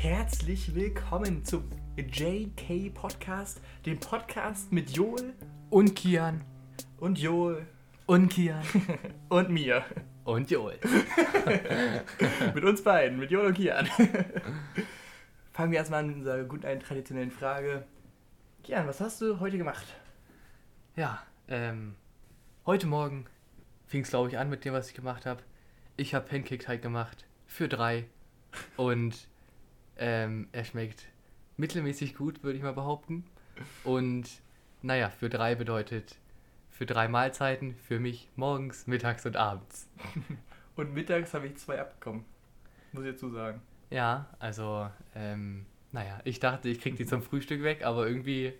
herzlich willkommen zum JK Podcast, dem Podcast mit Joel Und Kian. und Joel Und Kian. und mir. Und Joel. mit uns beiden, mit Joel und Kian. Fangen wir erstmal an mit unserer guten alten traditionellen Frage. Kian, was hast du heute gemacht? Ja, ähm, heute Morgen fing es, glaube ich, an mit dem, was ich gemacht habe. Ich habe Pancake-Teig gemacht für drei. Und ähm, er schmeckt mittelmäßig gut, würde ich mal behaupten. Und naja, für drei bedeutet für drei Mahlzeiten, für mich morgens, mittags und abends. Und mittags habe ich zwei abbekommen. Muss ich dazu sagen. Ja, also, ähm, naja, ich dachte, ich krieg die zum Frühstück weg, aber irgendwie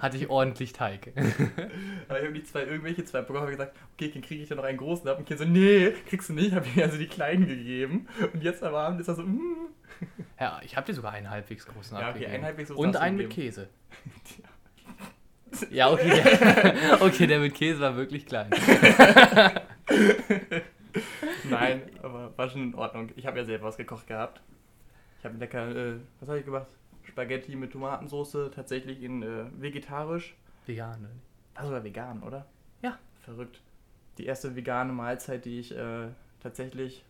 hatte ich ordentlich Teig. Aber ich habe die zwei, irgendwelche zwei bekommen, gesagt, okay, kriege ich da noch einen großen. Habe ein Kind so, nee, kriegst du nicht. Habe ich also die kleinen gegeben. Und jetzt am Abend ist er so, mm. Ja, ich habe dir sogar einen halbwegs großen Ja, okay, abgegeben. einen halbwegs großen Und einen mit. Käse. Ja, okay. Der, okay, der mit Käse war wirklich klein. Nein, aber war schon in Ordnung. Ich habe ja selber was gekocht gehabt. Ich habe lecker, äh, was habe ich gemacht? Spaghetti mit Tomatensauce, tatsächlich in äh, vegetarisch. Vegan, ne? War sogar vegan, oder? Ja. Verrückt. Die erste vegane Mahlzeit, die ich äh, tatsächlich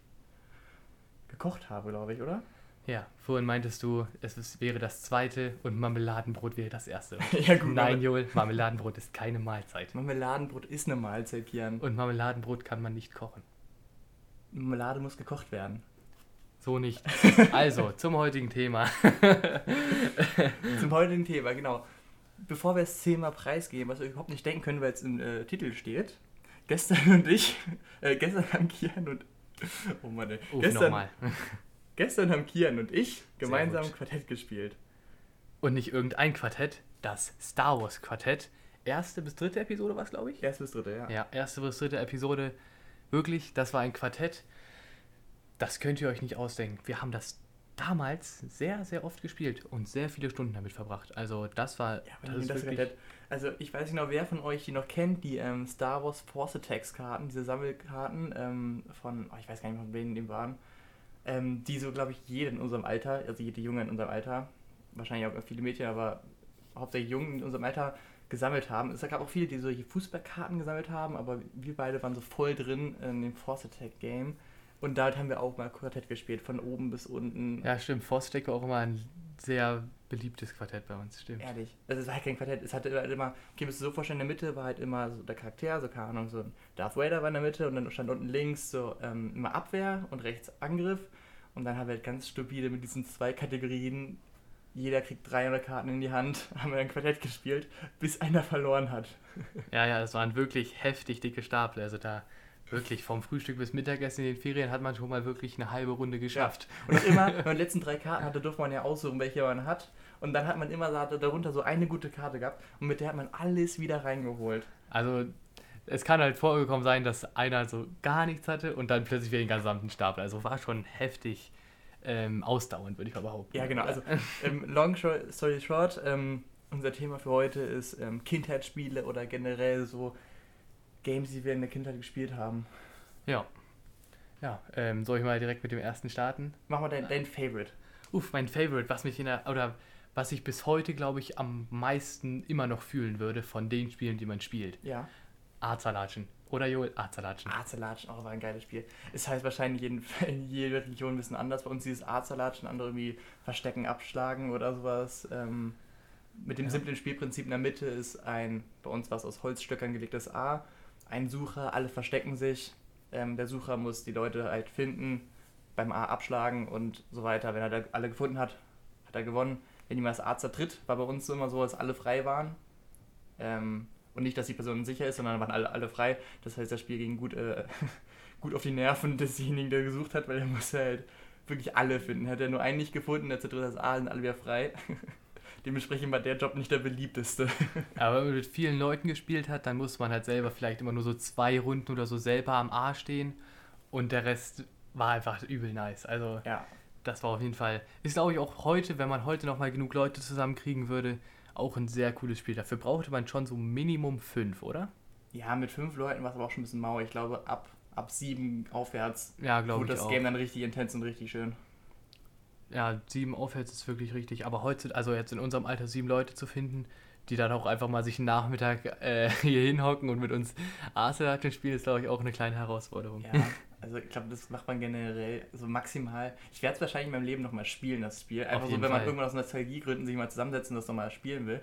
gekocht habe, glaube ich, oder? Ja, vorhin meintest du, es ist, wäre das zweite und Marmeladenbrot wäre das erste. ja, gut. Nein, Joel, Marmeladenbrot ist keine Mahlzeit. Marmeladenbrot ist eine Mahlzeit, Kian. Und Marmeladenbrot kann man nicht kochen. Marmelade muss gekocht werden. So nicht. Also, zum heutigen Thema. Zum heutigen Thema, genau. Bevor wir das Thema preisgeben, was wir überhaupt nicht denken können, weil es im äh, Titel steht. Gestern und ich, äh, gestern haben Kian und, oh Mann, ey. Ruf gestern, gestern haben Kian und ich gemeinsam. Quartett gespielt. Und nicht irgendein Quartett, das Star Wars Quartett. Erste bis dritte Episode war es, glaube ich. Erst bis dritte, ja. Ja, erste bis dritte Episode. Wirklich, das war ein Quartett. Das könnt ihr euch nicht ausdenken. Wir haben das damals sehr, sehr oft gespielt und sehr viele Stunden damit verbracht. Also das war, Ja, das das Quartett, also ich weiß nicht genau, wer von euch die noch kennt, die ähm, Star Wars Force Attacks Karten, diese Sammelkarten ähm, von, oh, ich weiß gar nicht, von wem die waren, ähm, die so, glaube ich, jede in unserem Alter, also jede Junge in unserem Alter, wahrscheinlich auch viele Mädchen, aber hauptsächlich Jungen in unserem Alter gesammelt haben. Es gab auch viele, die solche Fußballkarten gesammelt haben, aber wir beide waren so voll drin in dem Force Attack Game. Und da haben wir auch mal Quartett gespielt, von oben bis unten. Ja, stimmt. War auch immer ein sehr beliebtes Quartett bei uns, stimmt. Ehrlich. Also es war halt kein Quartett. Es hatte halt immer, okay, müsst ihr so vorstellen, in der Mitte war halt immer so der Charakter, so keine Ahnung, so ein Darth Vader war in der Mitte und dann stand unten links so ähm, immer Abwehr und rechts Angriff. Und dann haben wir halt ganz stupide mit diesen zwei Kategorien, jeder kriegt 300 Karten in die Hand, haben wir ein Quartett gespielt, bis einer verloren hat. Ja, ja, es waren wirklich heftig dicke Stapel. Also da wirklich vom Frühstück bis Mittagessen in den Ferien hat man schon mal wirklich eine halbe Runde geschafft. Und auch immer, wenn man die letzten drei Karten hatte, durfte man ja aussuchen, welche man hat. Und dann hat man immer da- darunter so eine gute Karte gehabt und mit der hat man alles wieder reingeholt. Also es kann halt vorgekommen sein, dass einer so gar nichts hatte und dann plötzlich wieder den gesamten Stapel. Also war schon heftig ähm, ausdauernd, würde ich mal behaupten. Ja, genau. Also, ähm, long story short, ähm, unser Thema für heute ist ähm, Kindheitsspiele oder generell so Games, die wir in der Kindheit gespielt haben. Ja. Ja, ähm, soll ich mal direkt mit dem ersten starten? Mach mal dein, dein Favorite. Uff, mein Favorite, was mich in der, oder was ich bis heute, glaube ich, am meisten immer noch fühlen würde von den Spielen, die man spielt. Ja. Arzalatschen. Oder Joel, Arzalatschen. Arzalatschen, auch war ein geiles Spiel. Es heißt wahrscheinlich in, in jeder Region ein bisschen anders. Bei uns dieses Arzalatschen, andere irgendwie Verstecken, Abschlagen oder sowas. Ähm, mit dem Ja. simplen Spielprinzip in der Mitte ist ein, bei uns was aus Holzstöckern gelegtes A, ein Sucher, alle verstecken sich. Ähm, der Sucher muss die Leute halt finden, beim A abschlagen und so weiter. Wenn er da alle gefunden hat, hat er gewonnen. Wenn jemand das A zertritt, war bei uns immer so, dass alle frei waren. Ähm, und nicht, dass die Person sicher ist, sondern waren alle, alle frei. Das heißt, das Spiel ging gut, äh, gut auf die Nerven desjenigen, der gesucht hat, weil er musste halt wirklich alle finden. Hat er nur einen nicht gefunden, der zertritt das A, sind alle wieder frei. Dementsprechend war der Job nicht der beliebteste. Aber wenn man mit vielen Leuten gespielt hat, dann muss man halt selber vielleicht immer nur so zwei Runden oder so selber am A stehen und der Rest war einfach übel nice. Also Ja, das war auf jeden Fall, ist glaube ich auch heute, wenn man heute nochmal genug Leute zusammenkriegen würde, auch ein sehr cooles Spiel. Dafür brauchte man schon so Minimum fünf, oder? ja mit fünf Leuten war es aber auch schon ein bisschen mau. Ich glaube, ab, ab sieben aufwärts Ja, glaube wurde das auch. Game dann richtig intens und richtig schön. Ja, sieben aufwärts ist wirklich richtig. Aber heute, also jetzt in unserem Alter sieben Leute zu finden, die dann auch einfach mal sich einen Nachmittag äh, hier hinhocken und mit uns Arsenal spielen, ist, glaube ich, auch eine kleine Herausforderung. Ja, also ich glaube, das macht man generell so maximal. Ich werde es wahrscheinlich in meinem Leben nochmal spielen, das Spiel. Einfach so, wenn man Fall. irgendwann aus Nostalgiegründen sich mal zusammensetzen und das nochmal spielen will.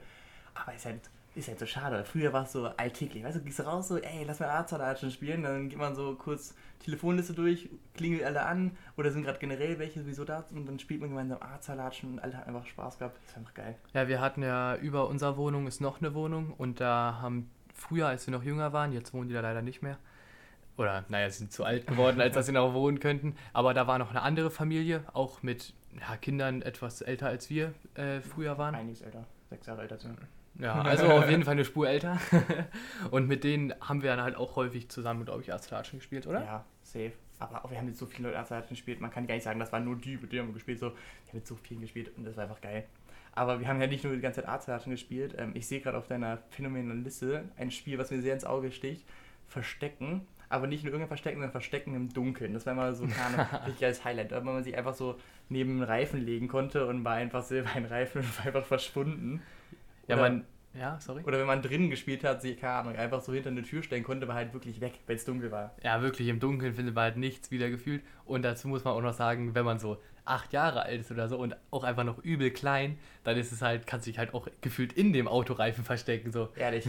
Aber es ist halt ist halt so schade. Früher war es so alltäglich. Weißt du, gehst raus, so, ey, lass mal Arztsalat spielen. Dann geht man so kurz Telefonliste durch, klingelt alle an oder sind gerade generell welche sowieso da und dann spielt man gemeinsam Arztsalatschen und alle haben einfach Spaß gehabt. Das ist einfach geil. Ja, wir hatten ja über unserer Wohnung ist noch eine Wohnung und da haben früher, als wir noch jünger waren, jetzt wohnen die da leider nicht mehr. Oder, naja, sind zu alt geworden, als dass sie noch wohnen könnten. Aber da war noch eine andere Familie, auch mit ja, Kindern etwas älter als wir äh, früher waren. Einiges älter, sechs Jahre älter. Sind. Ja, also auf jeden Fall eine Spur älter. Und mit denen haben wir dann halt auch häufig zusammen, glaube ich, Astralation gespielt, oder? Ja, safe. Aber wir haben jetzt so viele Leute Astralation gespielt, man kann gar nicht sagen, das waren nur die, mit denen haben wir gespielt. So, wir haben jetzt so viel gespielt und das war einfach geil. Aber wir haben ja nicht nur die ganze Zeit Astralation gespielt. Ähm, ich sehe gerade auf deiner phänomenalen Liste ein Spiel, was mir sehr ins Auge sticht. Verstecken. Aber nicht nur irgendein Verstecken, sondern Verstecken im Dunkeln. Das war immer so ein richtig geiles Highlight. Weil man sich einfach so neben einen Reifen legen konnte und war einfach selber ein Reifen und war einfach verschwunden. Ja, man, ja, sorry. Oder wenn man drinnen gespielt hat, sich, keine Ahnung, einfach so hinter eine Tür stellen konnte, war halt wirklich weg, wenn es dunkel war. Ja, wirklich, im Dunkeln findet man halt nichts wieder gefühlt. Und dazu muss man auch noch sagen, wenn man so acht Jahre alt ist oder so und auch einfach noch übel klein, dann ist es halt, kannst du dich halt auch gefühlt in dem Autoreifen verstecken. So. Ehrlich.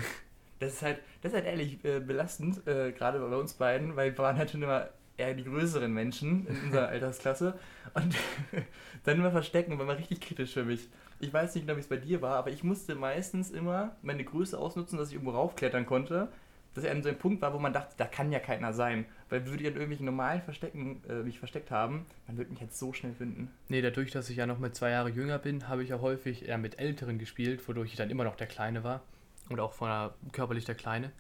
Das ist halt, das ist halt ehrlich äh, belastend, äh, gerade bei uns beiden, weil wir waren halt schon immer eher die größeren Menschen in unserer Altersklasse. Und dann immer verstecken, war mal richtig kritisch für mich. Ich weiß nicht genau, wie es bei dir war, aber ich musste meistens immer meine Größe ausnutzen, dass ich irgendwo raufklettern konnte. Dass er an so ein Punkt war, wo man dachte, da kann ja keiner sein. Weil würde ich an irgendwelchen normalen Verstecken äh, mich versteckt haben, man würde mich jetzt so schnell finden. Nee, dadurch, dass ich ja noch mit zwei Jahre jünger bin, habe ich ja häufig eher mit Älteren gespielt, wodurch ich dann immer noch der Kleine war. Und auch von der, körperlich der Kleine.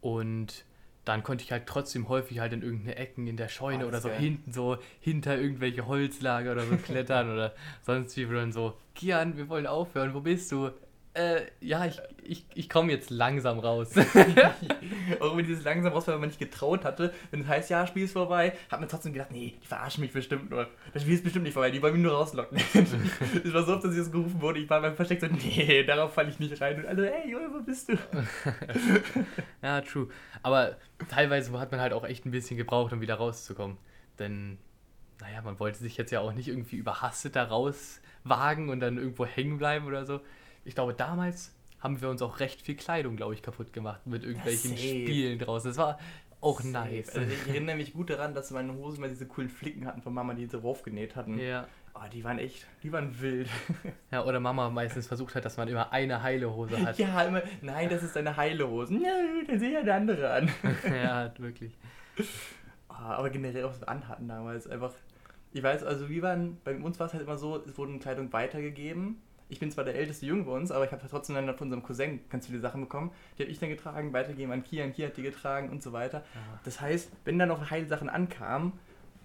Und dann konnte ich halt trotzdem häufig halt in irgendeine Ecken in der Scheune oh, oder so geil. hinten so hinter irgendwelche Holzlager oder so klettern oder sonst wie, wo dann so, Kian, wir wollen aufhören, wo bist du? Äh, ja, ich, ich, ich komme jetzt langsam raus. Auch wenn dieses langsam raus, weil man nicht getraut hatte. Wenn es heißt, ja, Spiel ist vorbei, hat man trotzdem gedacht, nee, die verarschen mich bestimmt nur. Das Spiel ist bestimmt nicht vorbei, die wollen mich nur rauslocken. Es war so oft, dass ich das gerufen wurde, ich war beim Versteck so, nee, darauf falle ich nicht rein. Und alle, ey, Junge, wo bist du? ja, true. Aber teilweise hat man halt auch echt ein bisschen gebraucht, um wieder rauszukommen. Denn, naja, man wollte sich jetzt ja auch nicht irgendwie überhastet da rauswagen und dann irgendwo hängen bleiben oder so ich glaube, damals haben wir uns auch recht viel Kleidung, glaube ich, kaputt gemacht mit irgendwelchen Spielen draußen. Das war auch safe. nice. Also ich erinnere mich gut daran, dass meine Hosen mal diese coolen Flicken hatten von Mama, die sie raufgenäht hatten. Ja. Oh, die waren echt, die waren wild. Ja, oder Mama meistens versucht hat, dass man immer eine heile Hose hat. Ja, immer, nein, das ist eine heile Hose. Nö, dann sehe ich eine andere an. ja, wirklich. Oh, aber generell auch so anhatten damals einfach. Ich weiß, also wir waren, bei uns war es halt immer so, es wurden Kleidung weitergegeben ich bin zwar der älteste Junge bei uns, aber ich habe trotzdem dann von unserem Cousin ganz viele Sachen bekommen. Die habe ich dann getragen, weitergegeben an Kian, Kian hat die getragen und so weiter. Ja. Das heißt, wenn dann noch heile Sachen ankamen,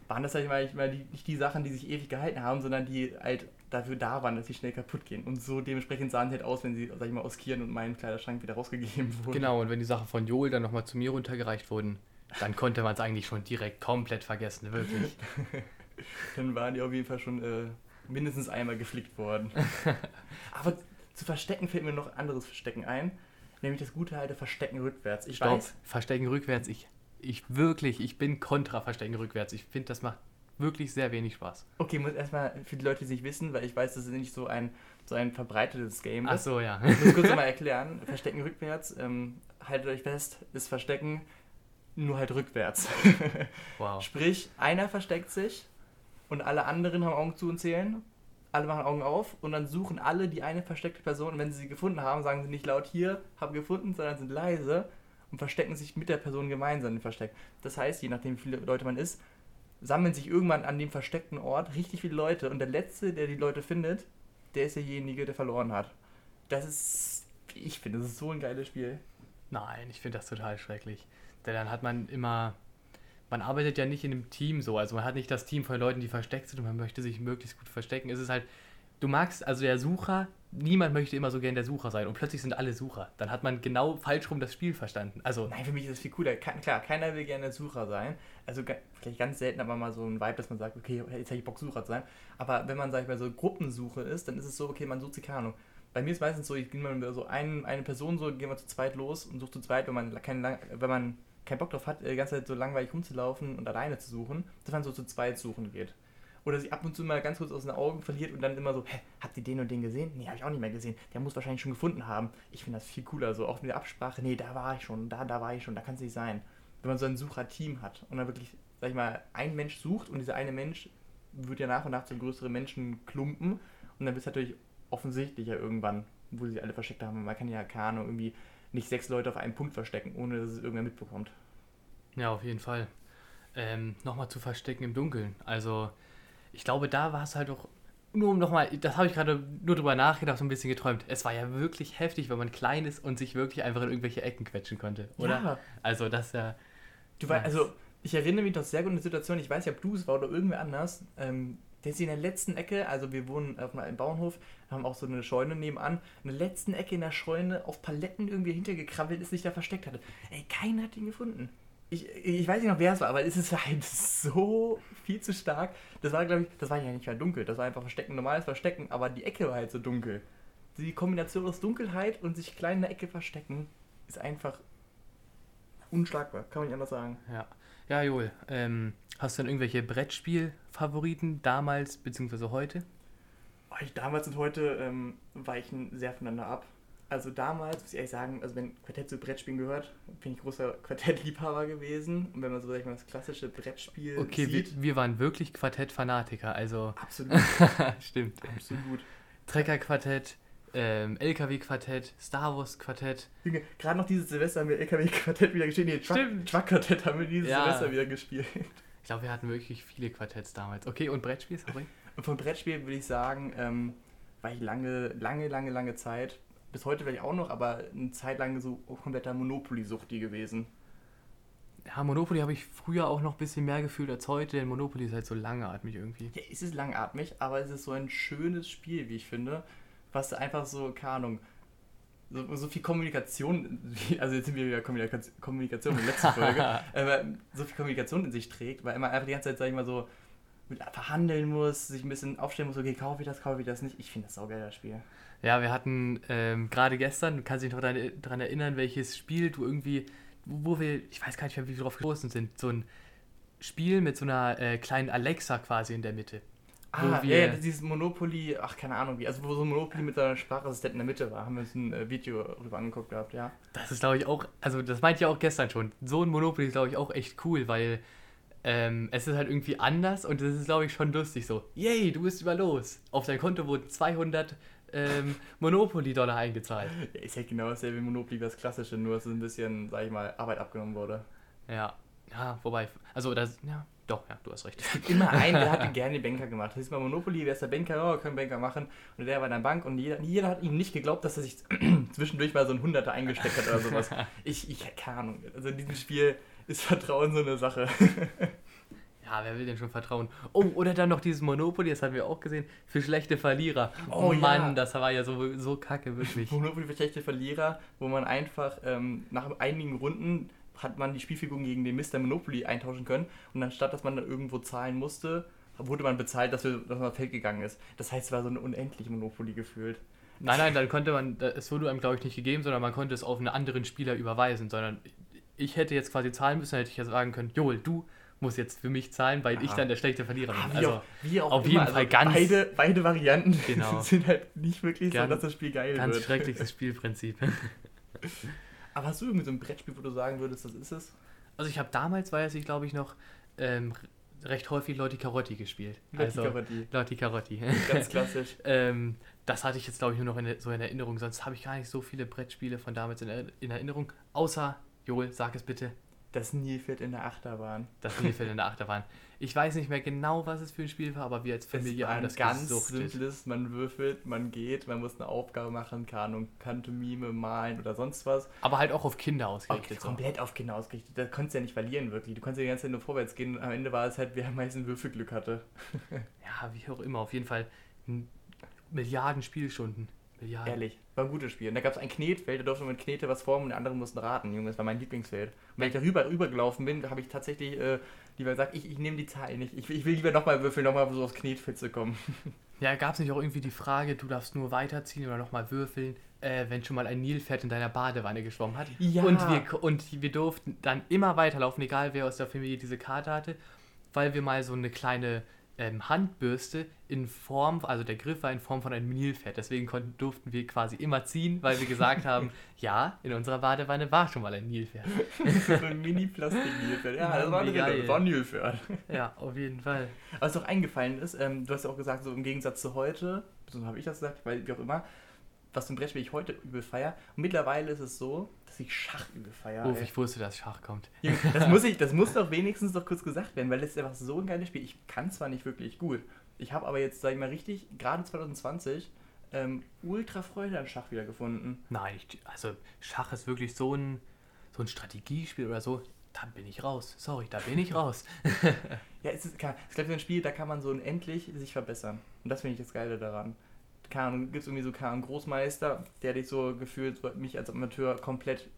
waren das halt mal die, nicht die Sachen, die sich ewig gehalten haben, sondern die halt dafür da waren, dass sie schnell kaputt gehen. Und so dementsprechend sahen sie halt aus, wenn sie, sag ich mal, aus Kian und meinem Kleiderschrank wieder rausgegeben wurden. Genau, und wenn die Sachen von Joel dann nochmal zu mir runtergereicht wurden, dann konnte man es eigentlich schon direkt komplett vergessen, wirklich. dann waren die auf jeden Fall schon äh, mindestens einmal geflickt worden. Aber zu verstecken fällt mir noch anderes Verstecken ein. Nämlich das gute alte Verstecken rückwärts. Ich Stopp, weiß. Verstecken rückwärts. Ich, ich wirklich, ich bin kontra Verstecken rückwärts. Ich finde, das macht wirklich sehr wenig Spaß. Okay, muss erstmal für die Leute, die es nicht wissen, weil ich weiß, das ist nicht so ein, so ein verbreitetes Game. Ach so, ja. Ich muss kurz mal erklären. Verstecken rückwärts, ähm, haltet euch fest, ist Verstecken nur halt rückwärts. Wow. Sprich, einer versteckt sich und alle anderen haben Augen zu und zählen. Alle machen Augen auf und dann suchen alle die eine versteckte Person und wenn sie sie gefunden haben, sagen sie nicht laut hier, haben gefunden, sondern sind leise und verstecken sich mit der Person gemeinsam im Versteck. Das heißt, je nachdem wie viele Leute man ist, sammeln sich irgendwann an dem versteckten Ort richtig viele Leute und der Letzte, der die Leute findet, der ist derjenige, der verloren hat. Das ist, ich finde, das ist so ein geiles Spiel. Nein, ich finde das total schrecklich. Denn dann hat man immer man arbeitet ja nicht in einem Team so. Also man hat nicht das Team von Leuten, die versteckt sind und man möchte sich möglichst gut verstecken. Es ist halt du magst, also der Sucher, niemand möchte immer so gern der Sucher sein und plötzlich sind alle Sucher. Dann hat man genau falsch rum das Spiel verstanden. Also, Nein, für mich ist es viel cooler. Klar, keiner will gerne Sucher sein. Also vielleicht ganz selten aber mal so ein Vibe, dass man sagt, okay, jetzt habe ich Bock, Sucher zu sein. Aber wenn man, sag ich mal, so Gruppensuche ist, dann ist es so, okay, man sucht sich keine Ahnung. Bei mir ist meistens so, ich gehe mal so ein, eine Person so, gehen wir zu zweit los und suche zu zweit, wenn man keinen wenn man keinen Bock drauf hat, die ganze Zeit so langweilig rumzulaufen und alleine zu suchen, dass man so zu zweit suchen geht. Oder sich ab und zu mal ganz kurz aus den Augen verliert und dann immer so, hä, habt ihr den und den gesehen? Nee, habe ich auch nicht mehr gesehen. Der muss wahrscheinlich schon gefunden haben. Ich finde das viel cooler, so auch mit der Absprache, nee, da war ich schon, da, da war ich schon, da kann es nicht sein. Wenn man so ein Sucherteam hat und dann wirklich, sag ich mal, ein Mensch sucht und dieser eine Mensch wird ja nach und nach zu größeren Menschenklumpen und dann bist du natürlich offensichtlicher irgendwann, wo sie alle versteckt haben. Man kann ja, keine Ahnung, irgendwie nicht sechs Leute auf einen Punkt verstecken, ohne dass es irgendwer mitbekommt. ja, auf jeden Fall. Ähm, nochmal zu verstecken im Dunkeln. Also, ich glaube, da war es halt auch, nur um nochmal, das habe ich gerade nur drüber nachgedacht, so ein bisschen geträumt. Es war ja wirklich heftig, wenn man klein ist und sich wirklich einfach in irgendwelche Ecken quetschen konnte, oder? Ja. Also, das ist ja. Du weißt, also ich erinnere mich noch sehr gut an eine Situation, ich weiß nicht, ob du es war oder irgendwer anders. Ähm, der ist in der letzten Ecke, also wir wohnen auf einem Bauernhof, haben auch so eine Scheune nebenan. In der letzten Ecke in der Scheune auf Paletten irgendwie hintergekrabbelt ist, sich da versteckt hatte. Ey, keiner hat ihn gefunden. Ich, ich weiß nicht noch, wer es war, aber es ist halt so viel zu stark. Das war, glaube ich, das war ja nicht mal dunkel, das war einfach Verstecken, normales Verstecken, aber die Ecke war halt so dunkel. Die Kombination aus Dunkelheit und sich klein in der Ecke verstecken ist einfach unschlagbar, kann man nicht anders sagen. Ja, ja Joel, ähm, hast du denn irgendwelche Brettspiel-Favoriten damals bzw. heute? Ich, damals und heute ähm, weichen sehr voneinander ab. Also damals, muss ich ehrlich sagen, also wenn Quartett zu Brettspielen gehört, bin ich großer Quartettliebhaber gewesen. Und wenn man so, sag ich mal, das klassische Brettspiel Okay, wir, sieht, wir waren wirklich Quartett-Fanatiker, also absolut, stimmt. absolut. Trecker-Quartett, ähm, LKW-Quartett, Star Wars-Quartett. Gerade noch dieses Silvester haben wir LKW-Quartett wieder gespielt. Nee. Truck-Quartett haben wir dieses Ja. Silvester wieder gespielt. Ich glaube, wir hatten wirklich viele Quartetts damals. Okay, und Brettspiel, sorry? Und von Brettspielen würde ich sagen, ähm, war ich lange, lange, lange, lange Zeit, bis heute vielleicht auch noch, aber eine Zeit lang so kompletter Monopoly-Suchti gewesen. Ja, Monopoly habe ich früher auch noch ein bisschen mehr gefühlt als heute, denn Monopoly ist halt so langatmig irgendwie. Ja, es ist langatmig, aber es ist so ein schönes Spiel, wie ich finde, was einfach so, keine Ahnung, so, so viel Kommunikation, also jetzt sind wir wieder Kommunikation, Kommunikation in der letzten Folge, aber so viel Kommunikation in sich trägt, weil man einfach die ganze Zeit, sag ich mal so, mit verhandeln muss, sich ein bisschen aufstellen muss, okay, kaufe ich das, kaufe ich das nicht. Ich finde das saugeil, das Spiel. Ja, wir hatten ähm, gerade gestern, du kannst dich noch daran erinnern, welches Spiel du irgendwie, wo wo wir, ich weiß gar nicht mehr, wie wir drauf gestoßen sind, so ein Spiel mit so einer äh, kleinen Alexa quasi in der Mitte. Ah, ja, ja, dieses Monopoly, ach, keine Ahnung wie, also wo so ein Monopoly mit seiner Sprachassistent in der Mitte war, haben wir uns ein äh, Video rüber angeguckt gehabt, ja. Das ist, glaube ich, auch, also das meinte ich auch gestern schon. So ein Monopoly ist, glaube ich, auch echt cool, weil ähm, es ist halt irgendwie anders und es ist, glaube ich, schon lustig so. Yay, du bist über los. Auf dein Konto wurden 200 ähm, Monopoly-Dollar eingezahlt. ja. Ist halt genau dasselbe wie Monopoly, wie das klassische, nur dass es ein bisschen, sag ich mal, Arbeit abgenommen wurde. Ja, ja, wobei, also das, ja, doch, ja, du hast recht. Immer ein, der hat gerne den Banker gemacht. Das ist bei Monopoly, wer ist der Banker? Oh, können Banker machen. Und der war der Bank und jeder, jeder hat ihm nicht geglaubt, dass er sich zwischendurch mal so ein Hunderter eingesteckt hat oder sowas. Ich, ich, keine Ahnung. Also in diesem Spiel ist Vertrauen so eine Sache. Ja, wer will denn schon vertrauen? Oh, oder dann noch dieses Monopoly, das haben wir auch gesehen, für schlechte Verlierer. Oh, Mann, ja. das war ja so, so kacke, wirklich. Monopoly für schlechte Verlierer, wo man einfach ähm, nach einigen Runden hat man die Spielfiguren gegen den Mr. Monopoly eintauschen können und anstatt dass man dann irgendwo zahlen musste, wurde man bezahlt, dass, wir, dass man Feld gegangen ist. Das heißt, es war so eine unendliche Monopoly gefühlt. Nein, nein, dann konnte man, es wurde einem, glaube ich, nicht gegeben, sondern man konnte es auf einen anderen Spieler überweisen, sondern ich hätte jetzt quasi zahlen müssen, dann hätte ich ja sagen können, Joel, du musst jetzt für mich zahlen, weil ich Ah. dann der schlechte Verlierer Ah, bin. wie, Also, auch, wie auch auf immer. jeden also Fall ganz- Beide, beide Varianten Genau. sind halt nicht wirklich Ganz- so, dass das Spiel geil ganz wird. schreckliches Spielprinzip. Aber hast du irgendwie so ein Brettspiel, wo du sagen würdest, das ist es? Also ich habe damals, weiß ich, glaube ich, noch ähm, recht häufig Lotti Carotti gespielt. Lotti also, Carotti. Lotti Carotti. Ganz klassisch. ähm, das hatte ich jetzt, glaube ich, nur noch in, so in Erinnerung. Sonst habe ich gar nicht so viele Brettspiele von damals in, in Erinnerung. Außer, Joel, sag es bitte, Das Nilpferd in der Achterbahn. das Nilpferd in der Achterbahn. Ich weiß nicht mehr genau, was es für ein Spiel war, aber wir als Es Familie war haben das ganz gesuchtet. simples, man würfelt, man geht, man muss eine Aufgabe machen, keine Ahnung, Pantomime, malen oder sonst was. Aber halt auch auf Kinder ausgerichtet. so. komplett auf Kinder ausgerichtet. Da konntest du ja nicht verlieren, wirklich. Du konntest ja die ganze Zeit nur vorwärts gehen und am Ende war es halt, wer am meisten Würfelglück hatte. Ja, wie auch immer, auf jeden Fall Milliarden Spielstunden. Milliarden. Ehrlich, war ein gutes Spiel. Und da gab es ein Knetfeld, da durfte man mit Knete was formen und die anderen mussten raten. Junge, das war mein Lieblingsfeld. Und wenn ich da rüber, rübergelaufen bin, habe ich tatsächlich äh, lieber gesagt, ich, ich nehme die Zahl nicht. Ich, ich will lieber nochmal würfeln, nochmal so aufs Knetfeld zu kommen. Ja, gab es nicht auch irgendwie die Frage, du darfst nur weiterziehen oder nochmal würfeln, äh, wenn schon mal ein Nilpferd in deiner Badewanne geschwommen hat? Ja. Und wir, und wir durften dann immer weiterlaufen, egal wer aus der Familie diese Karte hatte, weil wir mal so eine kleine ähm, Handbürste in Form, also der Griff war in Form von einem Nilpferd. Deswegen konnten, durften wir quasi immer ziehen, weil wir gesagt haben, ja, in unserer Badewanne war schon mal ein Nilpferd. so ein Mini-Plastik-Nilpferd. Ja, das war, das war ein Nilpferd. Ja, auf jeden Fall. Was doch eingefallen ist, ähm, du hast ja auch gesagt, so im Gegensatz zu heute, so habe ich das gesagt, weil wie auch immer, was ein Brettspiel ich heute übel feier. Und mittlerweile ist es so, dass ich Schach übel feier. Ey. Oh, ich wusste, dass Schach kommt. Junge, Das muss, ich, das muss doch wenigstens doch kurz gesagt werden, weil das ist einfach so ein geiles Spiel. Ich kann zwar nicht wirklich gut, ich habe aber jetzt, sag ich mal, richtig, gerade 2020, ähm, ultra Freude an Schach wiedergefunden. Nein, ich, also Schach ist wirklich so ein, so ein Strategiespiel oder so. Da bin ich raus. Sorry, da bin ich raus. Ja, es ist, kann- es ist glaube ich so ein Spiel, da kann man so unendlich sich verbessern. Und das finde ich das Geile daran. Keine Ahnung, gibt es irgendwie so keine Ahnung, einen Großmeister, der dich so gefühlt, mich als Amateur komplett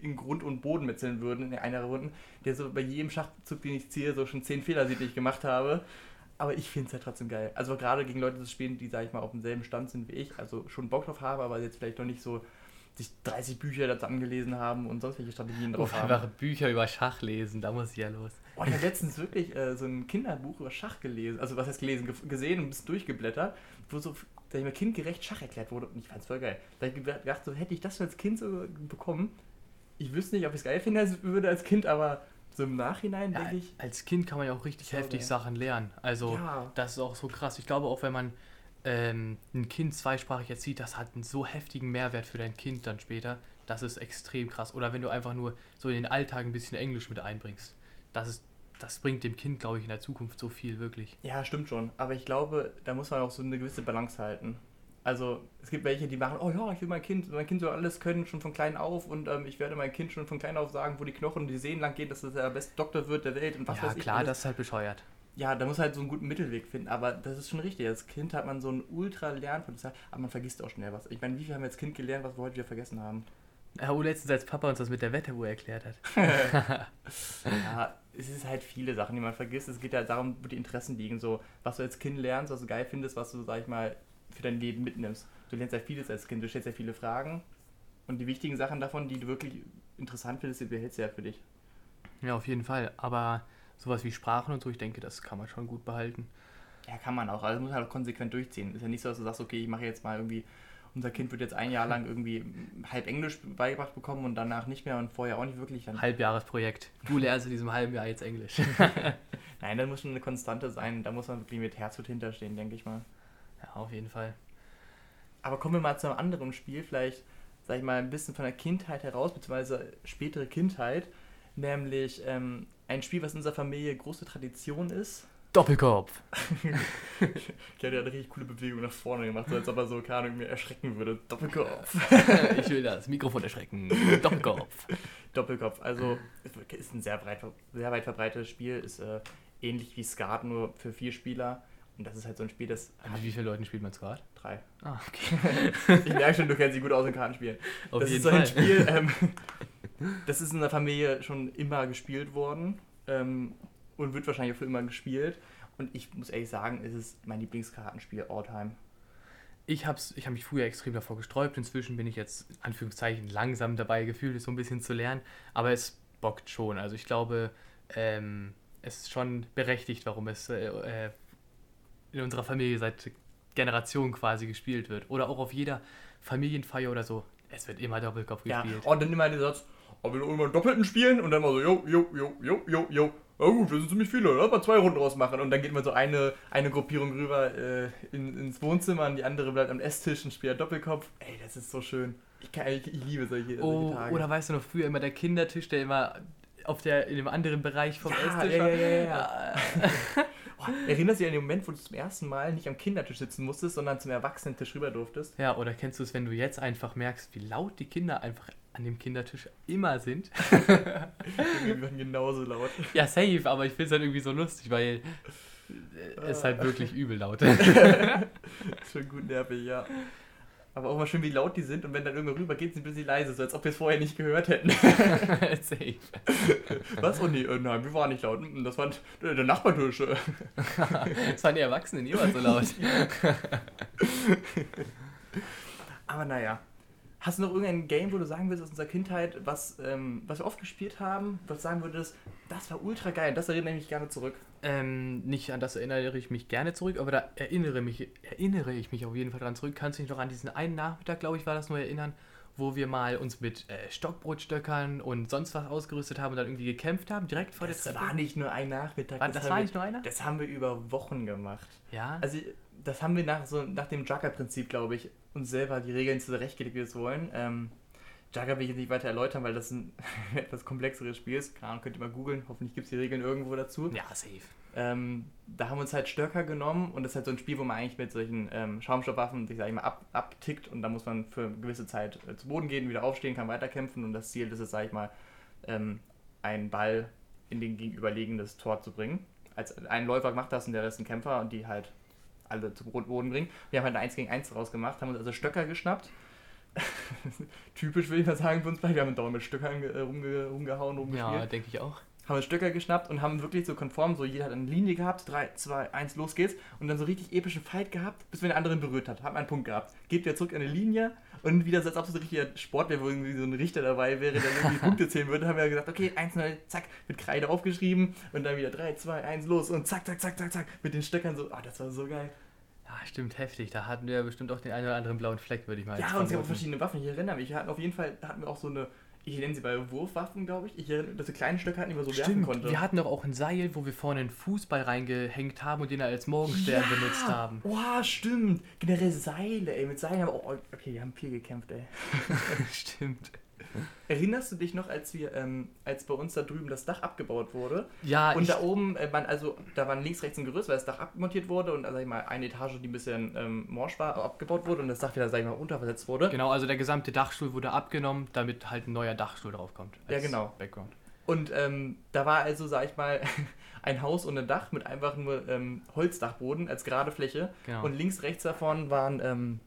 in Grund und Boden metzeln würde in einer Runde, der so bei jedem Schachzug, den ich ziehe, so schon zehn Fehler sieht, die ich gemacht habe. Aber ich finde es halt trotzdem geil. Also gerade gegen Leute zu spielen, die, sag ich mal, auf demselben Stand sind wie ich, also schon Bock drauf habe, aber jetzt vielleicht noch nicht so sich 30 Bücher dazu angelesen haben und sonst welche Strategien drauf Uff, haben. einfach Bücher über Schach lesen, da muss ich ja los. Oh, ich habe letztens wirklich äh, so ein Kinderbuch über Schach gelesen, also was heißt gelesen, ge gesehen und ein bisschen durchgeblättert, wo so, sag ich mal, kindgerecht Schach erklärt wurde und ich fand's voll geil. Da hab ich gedacht, so hätte ich das als Kind so bekommen, ich wüsste nicht, ob ich es geil finden als- würde als Kind, aber so im Nachhinein Ja, denke ich, als Kind kann man ja auch richtig heftig geil. Sachen lernen. Also Ja. das ist auch so krass. Ich glaube auch, wenn man ähm, ein Kind zweisprachig erzieht, das hat einen so heftigen Mehrwert für dein Kind dann später. Das ist extrem krass. Oder wenn du einfach nur so in den Alltag ein bisschen Englisch mit einbringst. Das ist, das bringt dem Kind, glaube ich, in der Zukunft so viel, wirklich. ja, stimmt schon, aber ich glaube, da muss man auch so eine gewisse Balance halten. Also es gibt welche, die machen, oh ja, ich will mein Kind, mein Kind soll alles können, schon von klein auf und ähm, ich werde mein Kind schon von klein auf sagen, wo die Knochen und die Sehnen lang gehen, dass es der beste Doktor wird der Welt und was ja, weiß ich. klar, alles. das ist halt bescheuert. Ja, da muss halt so einen guten Mittelweg finden, aber das ist schon richtig. Als Kind hat man so ein ultra Lernpotenzial, aber man vergisst auch schnell was. Ich meine, wie viel haben wir als Kind gelernt, was wir heute wieder vergessen haben? Ja, oh, letztens als Papa uns das mit der Wetteruhr erklärt hat. Ja, es ist halt viele Sachen, die man vergisst. Es geht ja darum, wo die Interessen liegen. So, was du als Kind lernst, was du geil findest, was du, sag ich mal, für dein Leben mitnimmst. Du lernst ja vieles als Kind, du stellst ja viele Fragen und die wichtigen Sachen davon, die du wirklich interessant findest, die behältst du ja für dich. Ja, auf jeden Fall. Aber sowas wie Sprachen und so, ich denke, das kann man schon gut behalten. Ja, kann man auch. Also muss halt auch konsequent durchziehen. Ist ja nicht so, dass du sagst, okay, ich mache jetzt mal irgendwie, unser Kind wird jetzt ein Jahr lang irgendwie halb Englisch beigebracht bekommen und danach nicht mehr und vorher auch nicht wirklich. Dann, Halbjahresprojekt. Du lernst in diesem halben Jahr jetzt Englisch. Nein, da muss schon eine Konstante sein. Da muss man wirklich mit Herzblut hinterstehen, denke ich mal. ja, auf jeden Fall. Aber kommen wir mal zu einem anderen Spiel, vielleicht, sag ich mal, ein bisschen von der Kindheit heraus, beziehungsweise spätere Kindheit. Nämlich ähm, ein Spiel, was in unserer Familie große Tradition ist. Doppelkopf. Ich hatte ja eine richtig coole Bewegung nach vorne gemacht, so als ob er so, keine Ahnung, mir erschrecken würde. Doppelkopf. ich will das Mikrofon erschrecken. Doppelkopf. Doppelkopf. Also ist ein sehr, breit, sehr weit verbreitetes Spiel, ist äh, ähnlich wie Skat, nur für vier Spieler. Und das ist halt so ein Spiel, das Mit wie vielen Leuten spielt man Skat? drei. Ah, okay. Ich merke schon, du kennst dich gut aus in Kartenspielen. Auf das jeden ist so Fall. ein Spiel, ähm, das ist in der Familie schon immer gespielt worden ähm, und wird wahrscheinlich auch für immer gespielt. Und ich muss ehrlich sagen, es ist mein Lieblingskartenspiel all time. Ich habe ich hab mich früher extrem davor gesträubt. Inzwischen bin ich jetzt, Anführungszeichen, langsam dabei gefühlt, es so ein bisschen zu lernen. Aber es bockt schon. Also ich glaube, ähm, es ist schon berechtigt, warum es äh, äh, in unserer Familie seit Generationen quasi gespielt wird. Oder auch auf jeder Familienfeier oder so. Es wird immer Doppelkopf Ja, gespielt. und dann immer der Satz, aber wir immer einen Doppelten spielen und dann mal so, jo, jo, jo, jo, jo, jo. Na gut, wir sind ziemlich viele, lass mal zwei Runden rausmachen. Und dann geht man so eine, eine Gruppierung rüber äh, in, ins Wohnzimmer und die andere bleibt am Esstisch und spielt Doppelkopf. Ey, das ist so schön. Ich, kann, ich, ich liebe solche, Oh, solche Tage. oder weißt du noch, früher immer der Kindertisch, der immer auf der, in dem anderen Bereich vom Ja, Esstisch ja, war. ja, ja, ja. Oh, erinnerst du dich an den Moment, wo du zum ersten Mal nicht am Kindertisch sitzen musstest, sondern zum Erwachsenentisch rüber durftest? Ja, oder kennst du es, wenn du jetzt einfach merkst, wie laut die Kinder einfach an dem Kindertisch immer sind? Die waren genauso laut. ja, safe, aber ich finde es halt irgendwie so lustig, weil ist halt wirklich übel laut. Schon gut nervig, ja. Aber auch mal schön, wie laut die sind und wenn dann irgendwo rüber geht, sind sie leise, so als ob wir es vorher nicht gehört hätten. Safe. Was? Oh nee, äh, nein, wir waren nicht laut. Mm, Das war der der Nachbartisch. das waren die Erwachsenen, ihr wart so laut. Aber naja. Hast du noch irgendein Game, wo du sagen willst aus unserer Kindheit, was, ähm, was wir oft gespielt haben, was du sagen würdest, das war ultra geil, das erinnere ich mich gerne zurück. Ähm, nicht an das erinnere ich mich gerne zurück, aber da erinnere, mich, erinnere ich mich auf jeden Fall dran zurück. Kannst du dich noch an diesen einen Nachmittag, glaube ich, war das nur erinnern, wo wir mal uns mit äh, Stockbrotstöckern und sonst was ausgerüstet haben und dann irgendwie gekämpft haben, direkt vor Das der Treppe? war nicht nur ein Nachmittag. War- das haben war wir- nicht nur einer? Das haben wir über Wochen gemacht. Ja. Also, das haben wir nach, so, nach dem Jugger-Prinzip, glaube ich, uns selber die Regeln zurechtgelegt, wie wir es wollen. Ähm, Jugger will ich jetzt nicht weiter erläutern, weil das ein etwas komplexeres Spiel ist. Keine Ahnung, könnt ihr mal googeln. Hoffentlich gibt es die Regeln irgendwo dazu. ja, safe. Ähm, da haben wir uns halt Stöcker genommen und das ist halt so ein Spiel, wo man eigentlich mit solchen ähm, Schaumstoffwaffen sich, sag ich mal, ab, abtickt und da muss man für eine gewisse Zeit äh, zu Boden gehen, wieder aufstehen, kann weiterkämpfen und das Ziel ist es, sag ich mal, ähm, einen Ball in den gegenüberliegendes Tor zu bringen. Als ein Läufer macht das und der Rest ein Kämpfer und die halt alle zu Boden bringen. Wir haben halt ein 1 gegen 1 draus gemacht, haben uns also Stöcker geschnappt. Typisch würde ich mal sagen für uns beide. Wir haben dauernd mit Stöckern äh, rumge rumgehauen, rumgespielt Ja, denke ich auch. Haben uns Stöcker geschnappt und haben wirklich so konform, so jeder hat eine Linie gehabt, 3, 2, 1, los geht's und dann so richtig epischen Fight gehabt, bis wir den anderen berührt hat, haben einen Punkt gehabt. Geht wieder zurück an eine Linie und wieder so, als ob es so ein richtiger Sport wäre, wo irgendwie so ein Richter dabei wäre, der irgendwie Punkte zählen würde, haben wir gesagt, okay, 1, 0, zack, mit Kreide aufgeschrieben und dann wieder 3, 2, 1, los und zack, zack, zack, zack, zack, mit den Stöckern so, ah, das war so geil. Ja, stimmt, heftig. Da hatten wir bestimmt auch den einen oder anderen blauen Fleck, würde ich mal Ja, jetzt und es gab auch vermuten. verschiedene Waffen, ich erinnere mich, wir hatten auf jeden Fall, da hatten wir auch so eine, ich nenne sie bei Wurfwaffen, glaube ich, ich erinnere, dass so kleine Stöcke hatten, die man so werfen Stimmt, konnte. wir hatten doch auch ein Seil, wo wir vorne einen Fußball reingehängt haben und den als Morgenstern benutzt haben. Oh, stimmt. Generell Seile, ey. Mit Seilen haben wir. Oh, okay, wir haben viel gekämpft, ey. Stimmt. Erinnerst du dich noch, als wir, ähm, als bei uns da drüben das Dach abgebaut wurde? Ja, und da oben, äh, man, also da waren links, rechts ein Gerüst, weil das Dach abmontiert wurde und, also, sag ich mal, eine Etage, die ein bisschen ähm, morsch war, abgebaut wurde und das Dach wieder, sag ich mal, unterversetzt wurde. genau, also der gesamte Dachstuhl wurde abgenommen, damit halt ein neuer Dachstuhl draufkommt. Ja, genau. Background. Und ähm, da war also, sag ich mal, ein Haus ohne Dach mit einfach nur ähm, Holzdachboden als gerade Fläche. Genau. Und links, rechts davon waren, ähm,